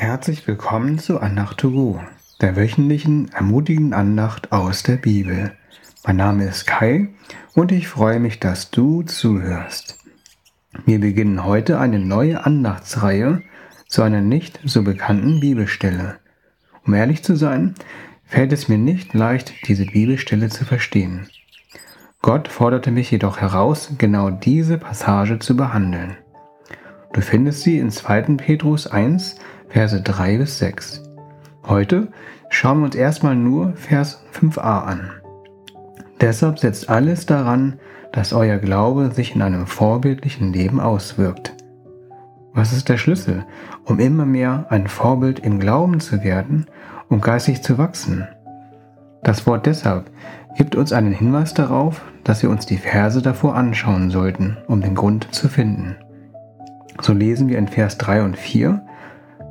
Herzlich willkommen zu Andacht to Go, der wöchentlichen ermutigenden Andacht aus der Bibel. Mein Name ist Kai und ich freue mich, dass du zuhörst. Wir beginnen heute eine neue Andachtsreihe zu einer nicht so bekannten Bibelstelle. Um ehrlich zu sein, fällt es mir nicht leicht, diese Bibelstelle zu verstehen. Gott forderte mich jedoch heraus, genau diese Passage zu behandeln. Du findest sie in 2. Petrus 1, Verse 3 bis 6. Heute schauen wir uns erstmal nur Vers 5a an. Deshalb setzt alles daran, dass euer Glaube sich in einem vorbildlichen Leben auswirkt. Was ist der Schlüssel, um immer mehr ein Vorbild im Glauben zu werden und geistig zu wachsen? Das Wort deshalb gibt uns einen Hinweis darauf, dass wir uns die Verse davor anschauen sollten, um den Grund zu finden. So lesen wir in Vers 3 und 4,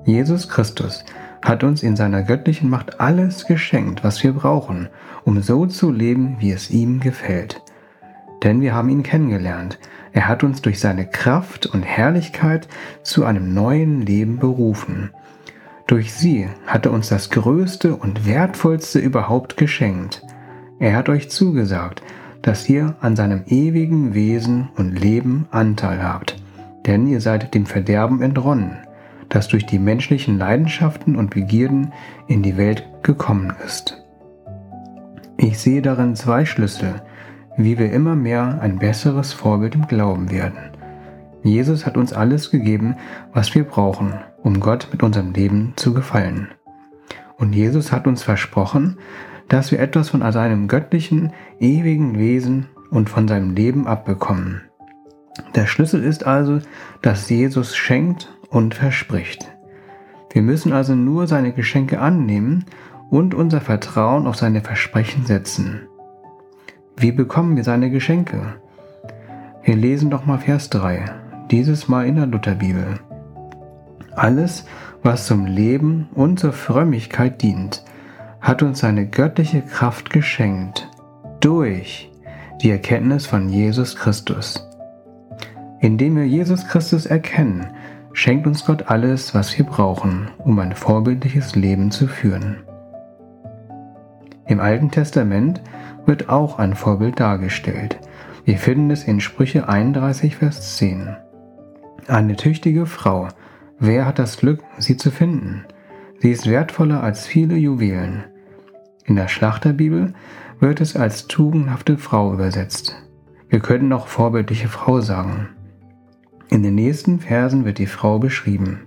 Jesus Christus hat uns in seiner göttlichen Macht alles geschenkt, was wir brauchen, um so zu leben, wie es ihm gefällt. Denn wir haben ihn kennengelernt. Er hat uns durch seine Kraft und Herrlichkeit zu einem neuen Leben berufen. Durch sie hat er uns das Größte und Wertvollste überhaupt geschenkt. Er hat euch zugesagt, dass ihr an seinem ewigen Wesen und Leben Anteil habt, denn ihr seid dem Verderben entronnen das durch die menschlichen Leidenschaften und Begierden in die Welt gekommen ist. Ich sehe darin zwei Schlüssel, wie wir immer mehr ein besseres Vorbild im Glauben werden. Jesus hat uns alles gegeben, was wir brauchen, um Gott mit unserem Leben zu gefallen. Und Jesus hat uns versprochen, dass wir etwas von seinem göttlichen, ewigen Wesen und von seinem Leben abbekommen. Der Schlüssel ist also, dass Jesus schenkt und verspricht. Wir müssen also nur seine Geschenke annehmen und unser Vertrauen auf seine Versprechen setzen. Wie bekommen wir seine Geschenke? Wir lesen doch mal Vers 3, dieses Mal in der Lutherbibel. Alles, was zum Leben und zur Frömmigkeit dient, hat uns seine göttliche Kraft geschenkt, durch die Erkenntnis von Jesus Christus. Indem wir Jesus Christus erkennen, schenkt uns Gott alles, was wir brauchen, um ein vorbildliches Leben zu führen. Im Alten Testament wird auch ein Vorbild dargestellt. Wir finden es in Sprüche 31, Vers 10. Eine tüchtige Frau, wer hat das Glück, sie zu finden? Sie ist wertvoller als viele Juwelen. In der Schlachterbibel wird es als tugendhafte Frau übersetzt. Wir könnten auch vorbildliche Frau sagen. In den nächsten Versen wird die Frau beschrieben.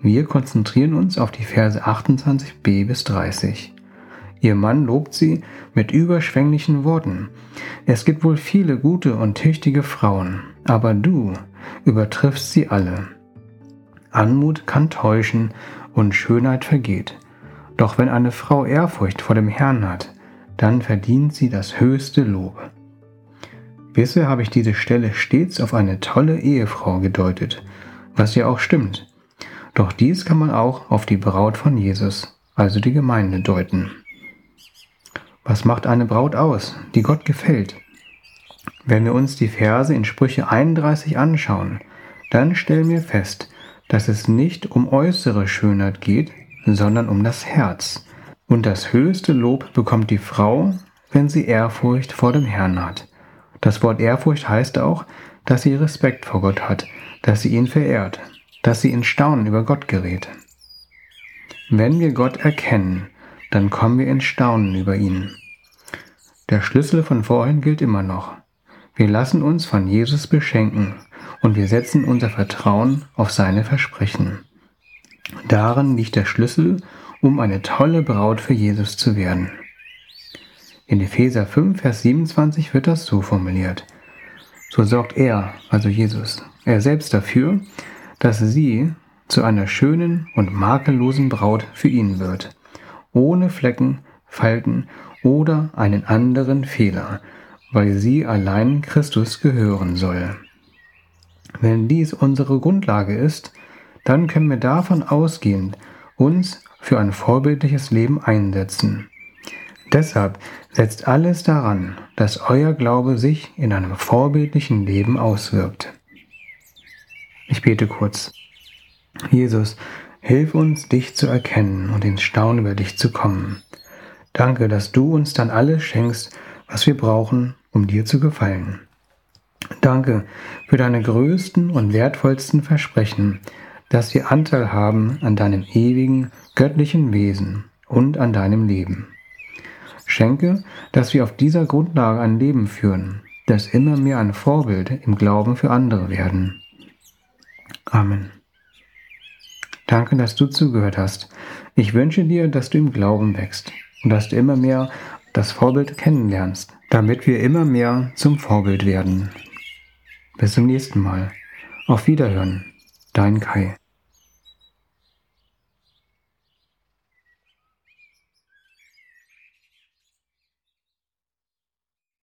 Wir konzentrieren uns auf die Verse 28b bis 30. Ihr Mann lobt sie mit überschwänglichen Worten. Es gibt wohl viele gute und tüchtige Frauen, aber du übertriffst sie alle. Anmut kann täuschen und Schönheit vergeht. Doch wenn eine Frau Ehrfurcht vor dem Herrn hat, dann verdient sie das höchste Lob. Bisher habe ich diese Stelle stets auf eine tolle Ehefrau gedeutet, was ja auch stimmt. Doch dies kann man auch auf die Braut von Jesus, also die Gemeinde, deuten. Was macht eine Braut aus, die Gott gefällt? Wenn wir uns die Verse in Sprüche 31 anschauen, dann stellen wir fest, dass es nicht um äußere Schönheit geht, sondern um das Herz. Und das höchste Lob bekommt die Frau, wenn sie Ehrfurcht vor dem Herrn hat. Das Wort Ehrfurcht heißt auch, dass sie Respekt vor Gott hat, dass sie ihn verehrt, dass sie in Staunen über Gott gerät. Wenn wir Gott erkennen, dann kommen wir in Staunen über ihn. Der Schlüssel von vorhin gilt immer noch. Wir lassen uns von Jesus beschenken und wir setzen unser Vertrauen auf seine Versprechen. Darin liegt der Schlüssel, um eine tolle Braut für Jesus zu werden. In Epheser 5, Vers 27 wird das so formuliert. So sorgt er, also Jesus, er selbst dafür, dass sie zu einer schönen und makellosen Braut für ihn wird, ohne Flecken, Falten oder einen anderen Fehler, weil sie allein Christus gehören soll. Wenn dies unsere Grundlage ist, dann können wir davon ausgehend uns für ein vorbildliches Leben einsetzen. Deshalb setzt alles daran, dass euer Glaube sich in einem vorbildlichen Leben auswirkt. Ich bete kurz. Jesus, Hilf uns, dich zu erkennen und ins Staunen über dich zu kommen. Danke, dass du uns dann alles schenkst, was wir brauchen, um dir zu gefallen. Danke für deine größten und wertvollsten Versprechen, dass wir Anteil haben an deinem ewigen, göttlichen Wesen und an deinem Leben. Schenke, dass wir auf dieser Grundlage ein Leben führen, das immer mehr ein Vorbild im Glauben für andere werden. Amen. Danke, dass du zugehört hast. Ich wünsche dir, dass du im Glauben wächst und dass du immer mehr das Vorbild kennenlernst, damit wir immer mehr zum Vorbild werden. Bis zum nächsten Mal. Auf Wiederhören. Dein Kai.